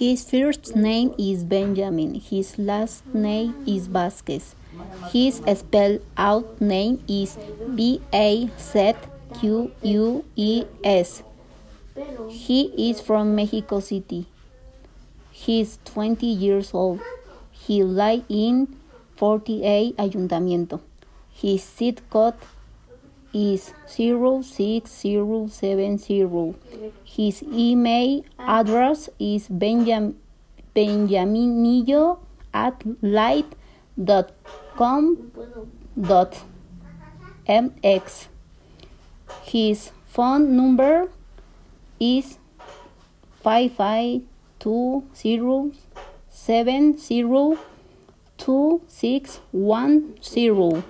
His first name is Benjamin. His last name is Vasquez. His spelled out name is B A Z Q U E S. He is from Mexico City. He's 20 years old. He lives in 48 Ayuntamiento. His seat code is 06070. His email address is benjam, benjaminillo at light.com dot com dot mx. His phone number is 5520702610.